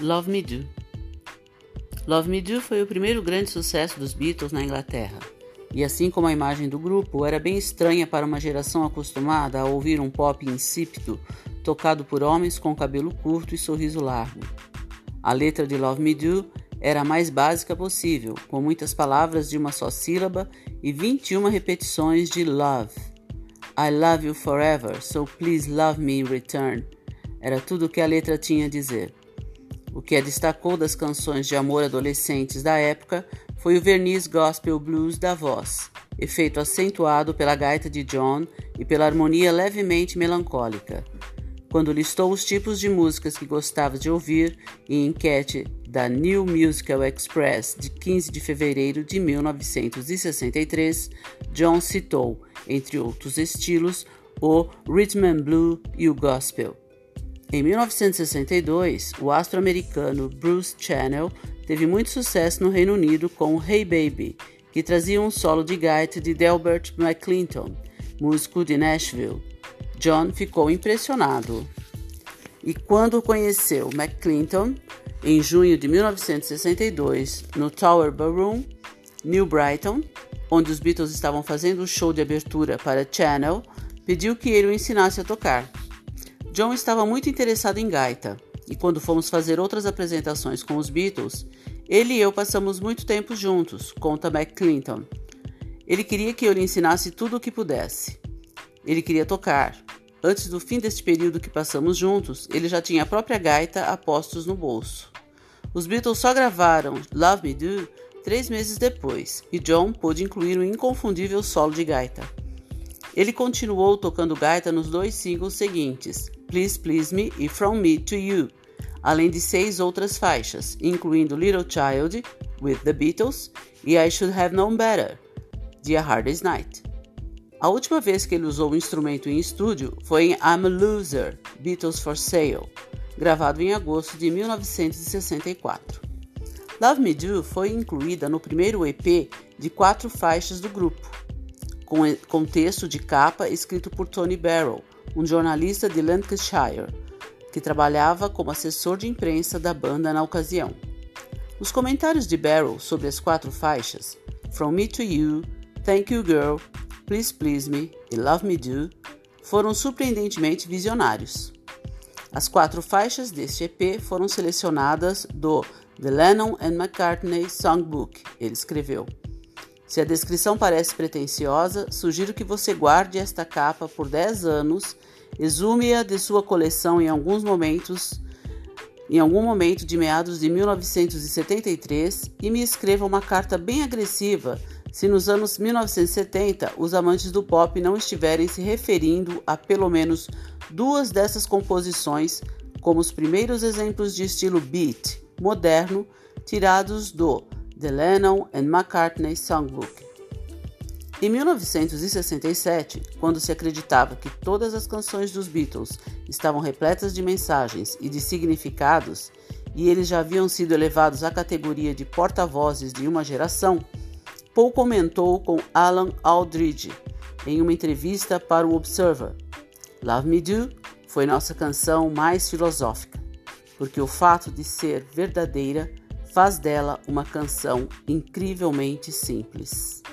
Love Me Do. Love Me Do foi o primeiro grande sucesso dos Beatles na Inglaterra. E assim como a imagem do grupo era bem estranha para uma geração acostumada a ouvir um pop insípido tocado por homens com cabelo curto e sorriso largo. A letra de Love Me Do era a mais básica possível, com muitas palavras de uma só sílaba e 21 repetições de love. I love you forever, so please love me in return. Era tudo o que a letra tinha a dizer. O que a destacou das canções de amor adolescentes da época foi o verniz gospel blues da voz, efeito acentuado pela gaita de John e pela harmonia levemente melancólica. Quando listou os tipos de músicas que gostava de ouvir em enquete da New Musical Express de 15 de fevereiro de 1963, John citou, entre outros estilos, o Rhythm and Blue e o Gospel. Em 1962, o astro-americano Bruce Channel teve muito sucesso no Reino Unido com Hey Baby, que trazia um solo de gaita de Delbert McClinton, músico de Nashville. John ficou impressionado. E quando conheceu McClinton, em junho de 1962, no Tower Ballroom, New Brighton, onde os Beatles estavam fazendo o show de abertura para Channel, pediu que ele o ensinasse a tocar. John estava muito interessado em gaita, e quando fomos fazer outras apresentações com os Beatles, ele e eu passamos muito tempo juntos, conta McClinton. Ele queria que eu lhe ensinasse tudo o que pudesse. Ele queria tocar. Antes do fim deste período que passamos juntos, ele já tinha a própria gaita a postos no bolso. Os Beatles só gravaram Love Me Do três meses depois, e John pôde incluir um inconfundível solo de gaita. Ele continuou tocando gaita nos dois singles seguintes, Please Please Me e From Me to You, além de seis outras faixas, incluindo Little Child, with the Beatles, e I Should Have Known Better, A Hardest Night. A última vez que ele usou o instrumento em estúdio foi em I'm a Loser, Beatles for Sale, gravado em agosto de 1964. Love Me Do foi incluída no primeiro EP de quatro faixas do grupo, com, com texto de capa escrito por Tony Barrow, um jornalista de Lancashire, que trabalhava como assessor de imprensa da banda na ocasião. Os comentários de Barrow sobre as quatro faixas, From Me to You, Thank You Girl, Please Please Me e Love Me Do, foram surpreendentemente visionários. As quatro faixas deste EP foram selecionadas do The Lennon and McCartney Songbook, ele escreveu. Se a descrição parece pretensiosa, sugiro que você guarde esta capa por 10 anos, exume-a de sua coleção em alguns momentos, em algum momento de meados de 1973 e me escreva uma carta bem agressiva se nos anos 1970 os amantes do pop não estiverem se referindo a pelo menos duas dessas composições como os primeiros exemplos de estilo beat moderno tirados do The Lennon and McCartney Songbook. Em 1967, quando se acreditava que todas as canções dos Beatles estavam repletas de mensagens e de significados, e eles já haviam sido elevados à categoria de porta-vozes de uma geração, Paul comentou com Alan Aldridge em uma entrevista para o Observer: Love Me Do foi nossa canção mais filosófica, porque o fato de ser verdadeira faz dela uma canção incrivelmente simples.